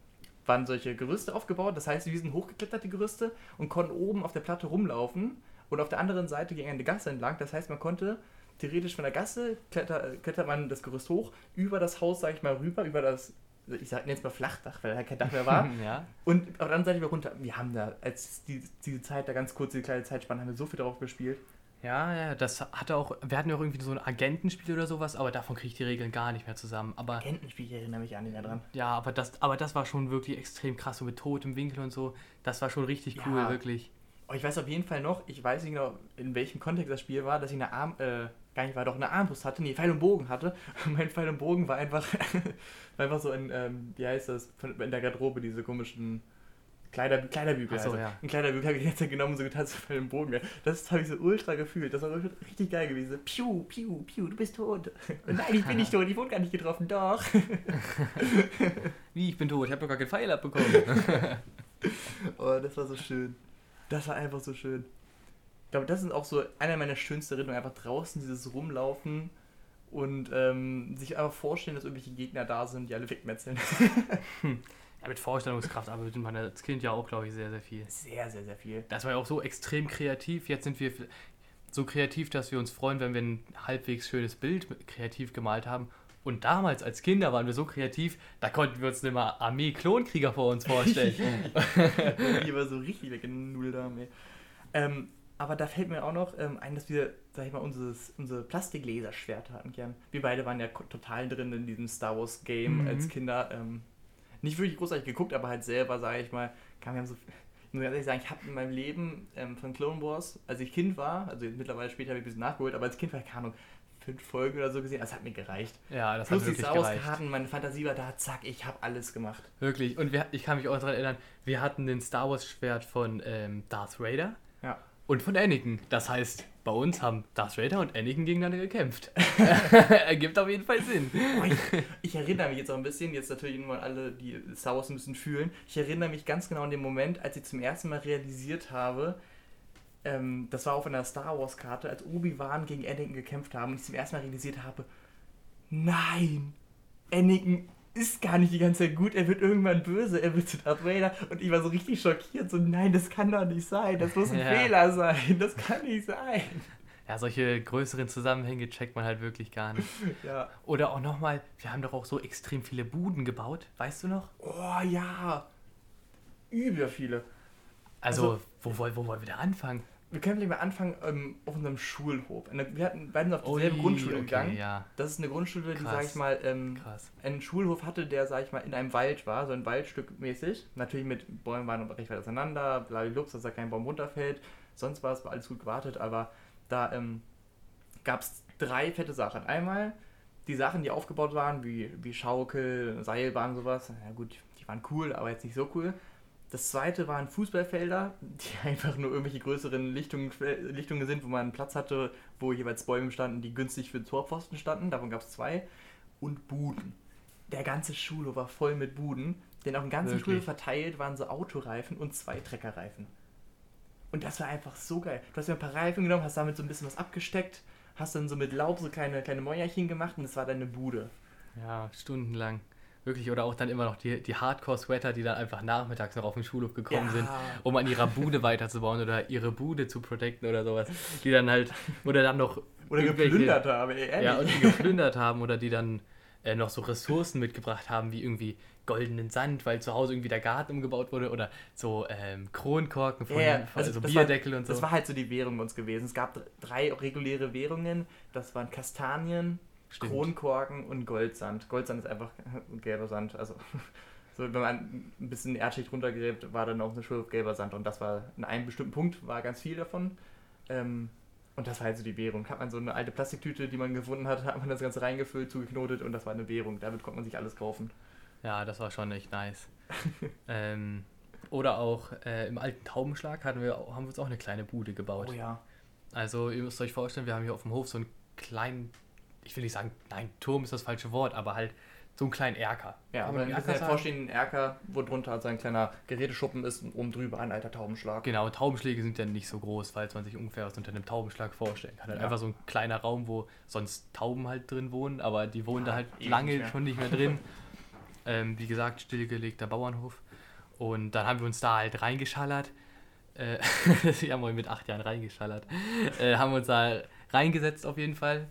waren solche Gerüste aufgebaut. Das heißt, wir sind hochgeklettert, die Gerüste, und konnten oben auf der Platte rumlaufen. Und auf der anderen Seite ging eine Gasse entlang. Das heißt, man konnte theoretisch von der Gasse kletter, klettert man das Gerüst hoch, über das Haus, sag ich mal, rüber, über das, ich sag jetzt mal Flachdach, weil da kein Dach mehr war. ja. Und auf der anderen Seite wieder runter. Wir haben da, als die, diese Zeit, da ganz kurz, diese kleine Zeitspanne, haben wir so viel drauf gespielt. Ja, ja, das hatte auch, wir hatten ja auch irgendwie so ein Agentenspiel oder sowas, aber davon kriege ich die Regeln gar nicht mehr zusammen. Aber Agentenspiel, ich erinnere mich an den da dran. ja, aber das, aber das war schon wirklich extrem krass, so mit totem Winkel und so. Das war schon richtig cool, Ja. wirklich. Oh, ich weiß auf jeden Fall noch, ich weiß nicht genau, in welchem Kontext das Spiel war, dass ich eine Arm, äh, gar nicht war, doch eine Armbrust hatte, nee, Pfeil und Bogen hatte. Und mein Pfeil und Bogen war einfach, war einfach so ein, ähm, wie heißt das, von, in der Garderobe, diese komischen Kleider, Kleiderbügel. Ach so, also. ja. Ein Kleiderbügel habe ich jetzt genommen und so getan, so Pfeil und Bogen. Das habe ich so ultra gefühlt. Das war richtig geil gewesen. Piu, piu, piu, du bist tot. Nein, ich bin nicht tot, ich wurde gar nicht getroffen, doch. Wie, ich bin tot, ich habe doch gar keinen Pfeil abbekommen. Oh, das war so schön. Das war einfach so schön. Ich glaube, das ist auch so einer meiner schönsten Erinnerungen. Einfach draußen dieses Rumlaufen und ähm, sich einfach vorstellen, dass irgendwelche Gegner da sind, die alle wegmetzeln. ja, mit Vorstellungskraft arbeitet man als Kind ja auch, glaube ich, sehr, sehr viel. Sehr, sehr, sehr viel. Das war ja auch so extrem kreativ. Jetzt sind wir so kreativ, dass wir uns freuen, wenn wir ein halbwegs schönes Bild kreativ gemalt haben. Und damals als Kinder waren wir so kreativ, da konnten wir uns nicht mal Armee-Klonkrieger vor uns vorstellen. Die war so richtig weggenudelt haben, ey. Ähm, aber da fällt mir auch noch ähm, ein, dass wir, sag ich mal, unseres, unsere Plastiklaserschwerter hatten gern. Wir beide waren ja total drin in diesem Star Wars Game Mhm. als Kinder. Ähm, nicht wirklich großartig geguckt, aber halt selber, sage ich mal, kam haben so. Ich muss ganz ehrlich sagen, ich habe in meinem Leben ähm, von Clone Wars, als ich Kind war, also mittlerweile später habe ich ein bisschen nachgeholt, aber als Kind war ich, keine Ahnung, fünf Folgen oder so gesehen, das hat mir gereicht. ja, das Plus hat die wirklich Star Wars gereicht. Karten, meine Fantasie war da, zack, ich habe alles gemacht. Wirklich. Und wir, ich kann mich auch daran erinnern, wir hatten den Star Wars Schwert von ähm, Darth Vader Ja. und von Anakin. Das heißt, bei uns haben Darth Vader und Anakin gegeneinander gekämpft. Ergibt auf jeden Fall Sinn. Oh, ich, ich erinnere mich jetzt auch ein bisschen, jetzt natürlich nur alle, die Star Wars ein bisschen fühlen. Ich erinnere mich ganz genau an den Moment, als ich zum ersten Mal realisiert habe, ähm, das war auf einer Star Wars Karte, als Obi-Wan gegen Anakin gekämpft haben und ich zum ersten Mal realisiert habe, nein, Anakin ist gar nicht die ganze Zeit gut, er wird irgendwann böse, er wird zu Darth Vader und ich war so richtig schockiert, so nein, das kann doch nicht sein, das muss ein Ja. Fehler sein, das kann nicht sein. Ja, solche größeren Zusammenhänge checkt man halt wirklich gar nicht. Ja. Oder auch nochmal, wir haben doch auch so extrem viele Buden gebaut, weißt du noch? Oh ja, über viele. Also, Also- wo, woll- wo wollen wir da anfangen? Wir können vielleicht mal anfangen ähm, auf unserem Schulhof. Wir hatten beide auf dieselbe Ui, Grundschule okay, gegangen. Ja, Das ist eine Grundschule, die, Krass. sag ich mal, ähm, einen Schulhof hatte, der, sag ich mal, in einem Wald war, so ein Waldstück mäßig. Natürlich mit Bäumen waren recht weit auseinander, blablablubs, dass da kein Baum runterfällt. Sonst war es war alles gut gewartet, aber da ähm, gab es drei fette Sachen. Einmal die Sachen, die aufgebaut waren, wie, wie Schaukel, Seilbahn, sowas. Na gut, die waren cool, aber jetzt nicht so cool. Das zweite waren Fußballfelder, die einfach nur irgendwelche größeren Lichtungen, Lichtungen sind, wo man Platz hatte, wo jeweils Bäume standen, die günstig für Torpfosten standen. Davon gab es zwei. Und Buden. Der ganze Schulhof war voll mit Buden, denn auf dem ganzen Wirklich? Schulhof verteilt waren so Autoreifen und zwei Treckerreifen. Und das war einfach so geil. Du hast dir ein paar Reifen genommen, hast damit so ein bisschen was abgesteckt, hast dann so mit Laub so kleine, kleine Mäuerchen gemacht und das war deine Bude. Ja, stundenlang. Wirklich, oder auch dann immer noch die, die Hardcore-Sweater, die dann einfach nachmittags noch auf den Schulhof gekommen Ja. sind, um an ihrer Bude weiterzubauen oder ihre Bude zu protecten oder sowas. Die dann halt, oder dann noch Oder geplündert habe, ey, ehrlich. Ja, und die geplündert haben oder die dann äh, noch so Ressourcen mitgebracht haben, wie irgendwie goldenen Sand, weil zu Hause irgendwie der Garten umgebaut wurde oder so ähm, Kronkorken von, ja, von also so Bierdeckel war, und so. Das war halt so die Währung bei uns gewesen. Es gab drei reguläre Währungen. Das waren Kastanien, Stimmt. Kronkorken und Goldsand. Goldsand ist einfach gelber Sand. Also so, wenn man ein bisschen Erdschicht runtergräbt, war dann auf eine Schule gelber Sand. Und das war in einem bestimmten Punkt, war ganz viel davon. Ähm, und das war halt so die Währung. Hat man so eine alte Plastiktüte, die man gefunden hat, hat man das Ganze reingefüllt, zugeknotet und das war eine Währung. Damit konnte man sich alles kaufen. Ja, das war schon echt nice. ähm, oder auch äh, im alten Taubenschlag hatten wir, haben wir uns auch eine kleine Bude gebaut. Oh ja. Also ihr müsst euch vorstellen, wir haben hier auf dem Hof so einen kleinen, ich will nicht sagen, nein, Turm ist das falsche Wort, aber halt so einen kleinen Erker. Ja, Kann aber man ein Erker bisschen sagen? vorstehenden Erker, wo drunter so ein kleiner Geräteschuppen ist und oben drüber ein alter Taubenschlag. Genau, Taubenschläge sind ja nicht so groß, falls man sich ungefähr was unter einem Taubenschlag vorstellen kann. Halt Ja. Einfach so ein kleiner Raum, wo sonst Tauben halt drin wohnen, aber die wohnen Ja, da halt lange nicht schon nicht mehr drin. ähm, wie gesagt, stillgelegter Bauernhof. Und dann haben wir uns da halt reingeschallert. Äh, wir haben wohl mit acht Jahren reingeschallert. Äh, haben uns da reingesetzt auf jeden Fall.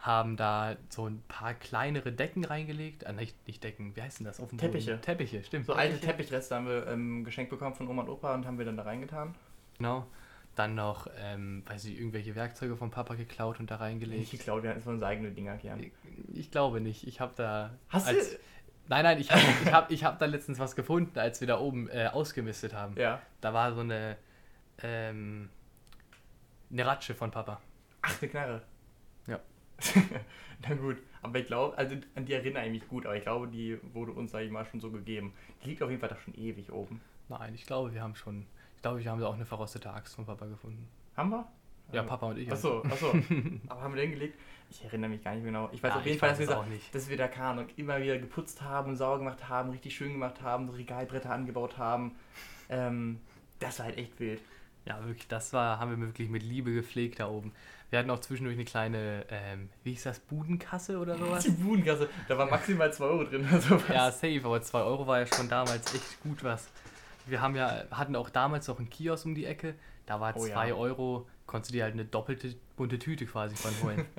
Haben da so ein paar kleinere Decken reingelegt. Ah, nicht, nicht Decken, wie heißt denn das? Auf dem Boden? Teppiche. Teppiche, stimmt. So alte Teppiche. Teppichreste haben wir ähm, geschenkt bekommen von Oma und Opa und haben wir dann da reingetan. Genau. Dann noch, ähm, weiß ich, irgendwelche Werkzeuge vom Papa geklaut und da Nicht reingelegt. geklaut, wir hatten von unsere eigene Dinger hier. Ich, ich glaube nicht. Ich habe da. Hast als, du? Nein, nein, ich habe ich hab, ich hab da letztens was gefunden, als wir da oben äh, ausgemistet haben. Ja. Da war so eine. Ähm, eine Ratsche von Papa. Ach, eine Knarre. Na gut, aber ich glaube, also an die erinnere ich mich gut, aber ich glaube, die wurde uns, sag ich mal, schon so gegeben. Die liegt auf jeden Fall da schon ewig oben. Nein, ich glaube, wir haben schon. Ich glaube, wir haben auch eine verrostete Axt von Papa gefunden. Haben wir? Ja, Papa und ich. Achso, achso. aber haben wir den gelegt? Ich erinnere mich gar nicht mehr genau. Ich weiß Ja, auf jeden Fall, dass wir, da- auch nicht. dass wir da kamen und immer wieder geputzt haben, sauber gemacht haben, richtig schön gemacht haben, so Regalbretter angebaut haben. Ähm, das war halt echt wild. Ja, wirklich, das war, haben wir wirklich mit Liebe gepflegt da oben. Wir hatten auch zwischendurch eine kleine, ähm, wie hieß das, Budenkasse oder sowas? Die Budengasse, da war maximal 2 Euro drin oder sowas. Ja, safe, aber 2 Euro war ja schon damals echt gut was. Wir haben ja, hatten auch damals noch einen Kiosk um die Ecke. Da war Oh 2 ja. Euro, konntest du dir halt eine doppelte bunte Tüte quasi von holen.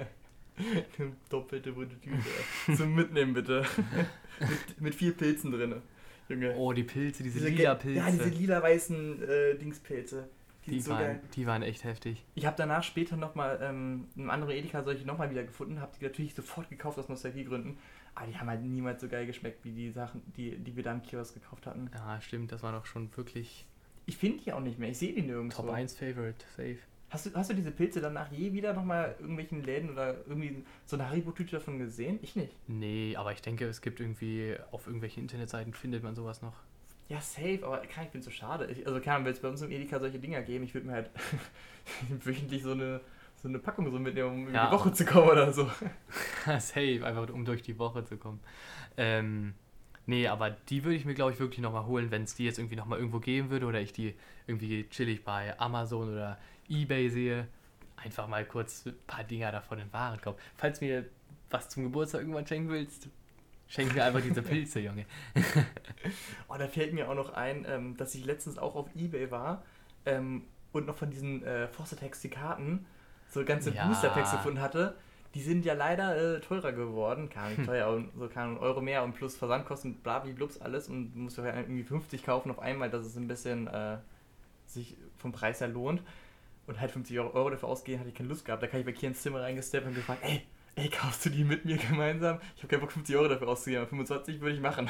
Eine doppelte bunte Tüte. Zum Mitnehmen bitte. mit, mit vier Pilzen drin. Junge. Oh, die Pilze, diese, Diese lila Pilze. Ja, diese lila-weißen äh, Dingspilze. Die, so waren, geil. die waren echt heftig. Ich habe danach später nochmal ähm, in einem anderen Edeka solche nochmal wieder gefunden, habe die natürlich sofort gekauft aus Nostalgiegründen. Aber die haben halt niemals so geil geschmeckt wie die Sachen, die, die wir da im Kiosk gekauft hatten. Ja, stimmt, das war doch schon wirklich Ich finde die auch nicht mehr, ich sehe die nirgendwo. Top 1 Favorite, safe. Hast du, hast du diese Pilze danach je wieder nochmal irgendwelchen Läden oder irgendwie so eine Haribo-Tüte davon gesehen? Ich nicht. Nee, aber ich denke, es gibt irgendwie, auf irgendwelchen Internetseiten findet man sowas noch. Ja, safe, aber kann, ich bin so schade. Ich, also kann wenn es bei uns im Edeka solche Dinger geben, ich würde mir halt wöchentlich so eine, so eine Packung so mitnehmen, um über Ja. die Woche zu kommen oder so. Safe, einfach um durch die Woche zu kommen. Ähm, nee, aber die würde ich mir, glaube ich, wirklich nochmal holen, wenn es die jetzt irgendwie nochmal irgendwo geben würde oder ich die irgendwie chillig bei Amazon oder Ebay sehe. Einfach mal kurz ein paar Dinger davon in Waren kaufen. Falls mir was zum Geburtstag irgendwann schenken willst, schenk mir einfach diese Pilze, Junge. Oh, da fällt mir auch noch ein, ähm, dass ich letztens auch auf Ebay war ähm, und noch von diesen äh, Forstertex die Karten so ganze Ja. Booster-Packs gefunden hatte. Die sind ja leider äh, teurer geworden. Keine Ahnung, teuer, und so Ahnung, Euro mehr und plus Versandkosten, blablablups alles. Und du musst ja irgendwie 50 kaufen auf einmal, dass es ein bisschen äh, sich vom Preis her lohnt. Und halt 50 Euro, Euro dafür ausgehen, hatte ich keine Lust gehabt. Da kann ich bei Kier ins Zimmer reingesteppt und gefragt, ey, ey, kaufst du die mit mir gemeinsam? Ich habe keinen Bock, 50 Euro dafür auszugeben, aber 25 würde ich machen.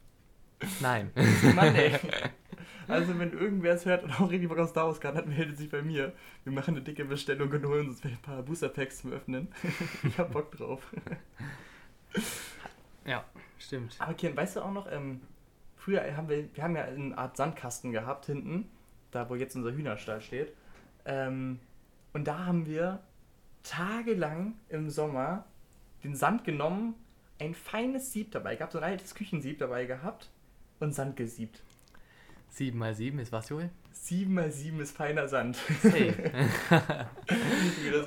Nein. Mann, ey. Also, wenn irgendwer es hört und auch richtig Bock auf Star Wars kann, dann meldet sich bei mir. Wir machen eine dicke Bestellung und holen uns ein paar Booster Packs zum Öffnen. ich hab Bock drauf. ja, stimmt. Aber Kian, weißt du auch noch, ähm, früher haben wir, wir haben ja eine Art Sandkasten gehabt hinten, da wo jetzt unser Hühnerstall steht. Ähm, und da haben wir tagelang im Sommer den Sand genommen, ein feines Sieb dabei gehabt, so ein altes Küchensieb dabei gehabt und Sand gesiebt. 7 mal 7 ist was, Joel? 7 mal 7 ist feiner Sand.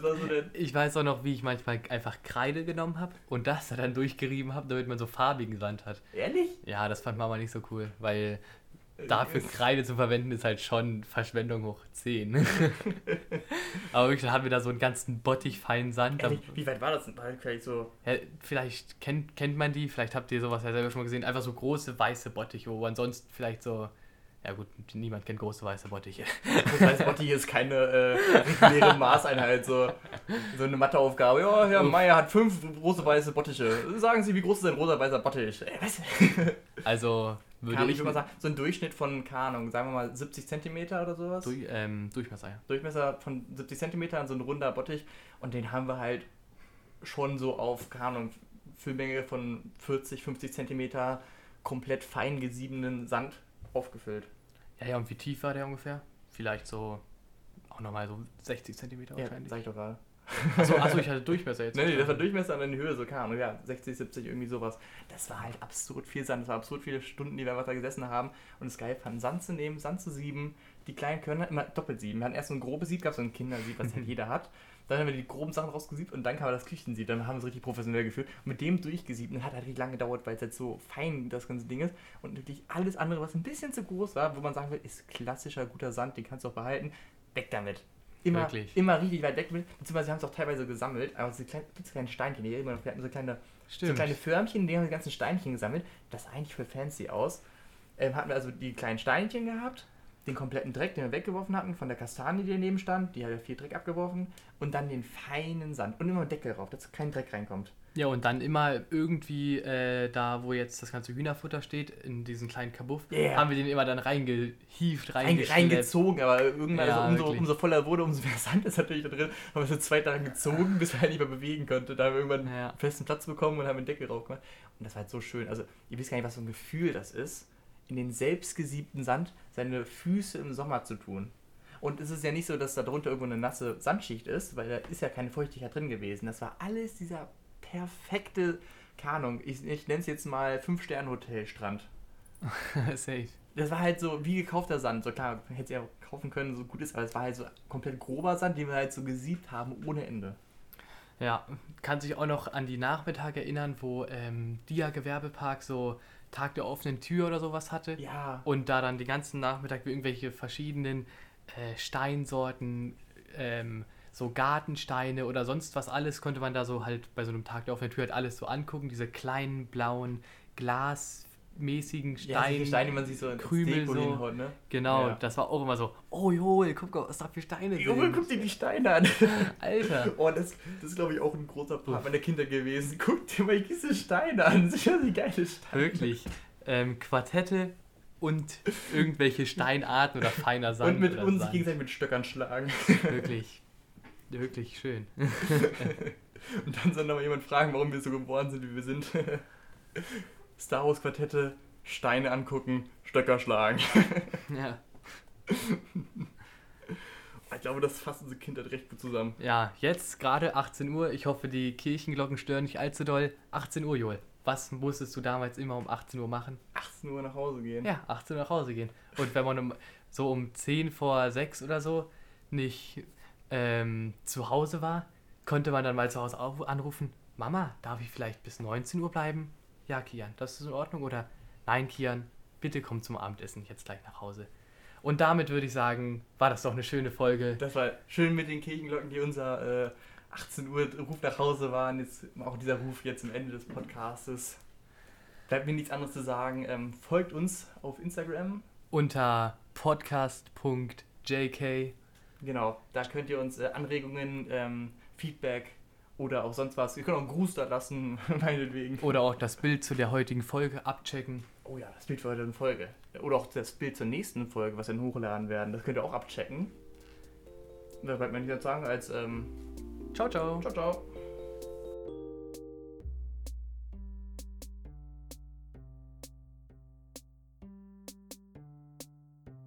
War so ich weiß auch noch, wie ich manchmal einfach Kreide genommen habe und das dann durchgerieben habe, damit man so farbigen Sand hat. Ehrlich? Ja, das fand Mama nicht so cool, weil dafür Kreide zu verwenden ist halt schon Verschwendung hoch 10. Aber wirklich, dann haben wir da so einen ganzen Bottich feinen Sand. Ehrlich? Wie weit war das denn? Vielleicht so. ja, vielleicht kennt, kennt man die, vielleicht habt ihr sowas ja selber schon mal gesehen. Einfach so große weiße Bottiche, wo ansonsten vielleicht so. Ja gut, niemand kennt große weiße Bottiche. Das heißt, Botti ist keine äh, reguläre Maßeinheit, so, so eine Matheaufgabe. Ja, Herr Meier hat fünf große weiße Bottiche. Sagen Sie, wie groß ist ein roter weißer Bottich? Ey, was? Also Würde würde ich mal sagen, so ein Durchschnitt von, keine Ahnung, sagen wir mal 70 Zentimeter oder sowas. durch, ähm, Durchmesser, ja. Durchmesser von 70 Zentimetern, so ein runder Bottich. Und den haben wir halt schon so auf, keine Ahnung, Füllmenge von 40, 50 Zentimeter komplett fein gesiebenen Sand aufgefüllt. Ja, ja, und wie tief war der ungefähr? Vielleicht so auch nochmal so 60 Zentimeter Ja, wahrscheinlich. sag ich doch gerade. Achso, achso, ich hatte Durchmesser jetzt. Nee, nee, das war Durchmesser und dann die Höhe, so keine Ahnung, ja, 60, 70, irgendwie sowas. Das war halt absurd viel Sand, das war absurd viele Stunden, die wir einfach da gesessen haben und es geil fanden, Sand zu nehmen, Sand zu sieben. Die kleinen können halt immer doppelt sieben. Wir hatten erst so ein grobes Sieb, gab so ein Kindersieb, was halt jeder hat. Dann haben wir die groben Sachen rausgesiebt und dann kam das Küchensieb. Dann haben wir es richtig professionell gefühlt. Und mit dem durchgesiebt, und hat halt richtig lange gedauert, weil es halt so fein das ganze Ding ist. Und wirklich alles andere, was ein bisschen zu groß war, wo man sagen will, ist klassischer guter Sand, den kannst du auch behalten, weg damit. Immer, Wirklich? immer richtig weit weg mit. Beziehungsweise haben es auch teilweise gesammelt, aber so kleine, kleine Steinchen, die immer noch, wir hatten so kleine, so Stimmt. kleine Förmchen, denen haben die ganzen Steinchen gesammelt. Das sah eigentlich voll fancy aus. Ähm, hatten wir also die kleinen Steinchen gehabt, den kompletten Dreck, den wir weggeworfen hatten, von der Kastanie, die daneben stand, die hat ja viel Dreck abgeworfen, und dann den feinen Sand und immer Deckel drauf, dass kein Dreck reinkommt. Ja, und dann immer irgendwie äh, da, wo jetzt das ganze Hühnerfutter steht, in diesen kleinen Kabuff, Ja. haben wir den immer dann reingehieft, Rein, reingeschleppt. reingezogen, aber irgendwann, Ja, also umso, umso voller wurde, umso mehr Sand ist natürlich da drin. Haben wir so zwei Tage gezogen, bis wir halt nicht mehr bewegen konnten. Da haben wir irgendwann Ja. einen festen Platz bekommen und haben den Deckel drauf gemacht. Und das war halt so schön. Also, ihr wisst gar nicht, was so ein Gefühl das ist, in den selbstgesiebten Sand seine Füße im Sommer zu tun. Und es ist ja nicht so, dass da drunter irgendwo eine nasse Sandschicht ist, weil da ist ja keine Feuchtigkeit drin gewesen. Das war alles dieser perfekte, keine Ahnung, ich, ich nenne es jetzt mal Fünf-Sterne-Hotel-Strand. Safe. Das war halt so wie gekaufter Sand. So klar, hätte es ja auch kaufen können, so gut ist, aber es war halt so komplett grober Sand, den wir halt so gesiebt haben ohne Ende. Ja, kann sich auch noch an die Nachmittage erinnern, wo ähm, Dia Gewerbepark so Tag der offenen Tür oder sowas hatte. Ja. Und da dann den ganzen Nachmittag irgendwelche verschiedenen äh, Steinsorten, ähm, so Gartensteine oder sonst was alles, konnte man da so halt bei so einem Tag der offenen Tür halt alles so angucken. Diese kleinen, blauen, glasmäßigen Ja, Steine. solche Steine, die man sich so Krümel so. hinhaut, ne? Genau, Ja. das war auch immer so, oh Joel, guck mal, was da für Steine sind. guck dir die Steine an. Alter. Oh, das, das ist, glaube ich, auch ein großer Part meiner Kinder gewesen. Guck dir mal diese Steine an. Sicher die geile Steine. Wirklich. Ähm, Quartette und irgendwelche Steinarten oder feiner Sand. Und mit uns gegenseitig mit Stöckern schlagen. Wirklich. Wirklich schön. Und dann soll noch mal jemand fragen, warum wir so geworden sind, wie wir sind. Star Wars Quartette, Steine angucken, Stöcker schlagen. Ja. Ich glaube, das fasst unsere Kindheit recht gut zusammen. ja, jetzt gerade 18 Uhr. Ich hoffe, die Kirchenglocken stören nicht allzu doll. 18 Uhr, Joel. Was musstest du damals immer um 18 Uhr machen? 18 Uhr nach Hause gehen. Ja, 18 Uhr nach Hause gehen. Und wenn man um, so um 10 vor 6 oder so nicht ähm, zu Hause war, konnte man dann mal zu Hause anrufen. Mama, darf ich vielleicht bis 19 Uhr bleiben? Ja, Kian, das ist in Ordnung. Oder nein, Kian, bitte komm zum Abendessen jetzt gleich nach Hause. Und damit würde ich sagen, war das doch eine schöne Folge. Das war schön mit den Kirchenglocken, die unser äh, 18 Uhr Ruf nach Hause waren. Jetzt auch dieser Ruf jetzt am Ende des Podcastes. Bleibt mir nichts anderes zu sagen. Ähm, folgt uns auf Instagram. Unter podcast.jk. Genau, da könnt ihr uns äh, Anregungen, ähm, Feedback oder auch sonst was. Ihr könnt auch einen Gruß da lassen, meinetwegen. Oder auch das Bild zu der heutigen Folge abchecken. Oh ja, das Bild für heute Folge. Oder auch das Bild zur nächsten Folge, was wir dann hochladen werden. Das könnt ihr auch abchecken. Da bleibt mir nichts sagen als ähm, Ciao, ciao. ciao, ciao.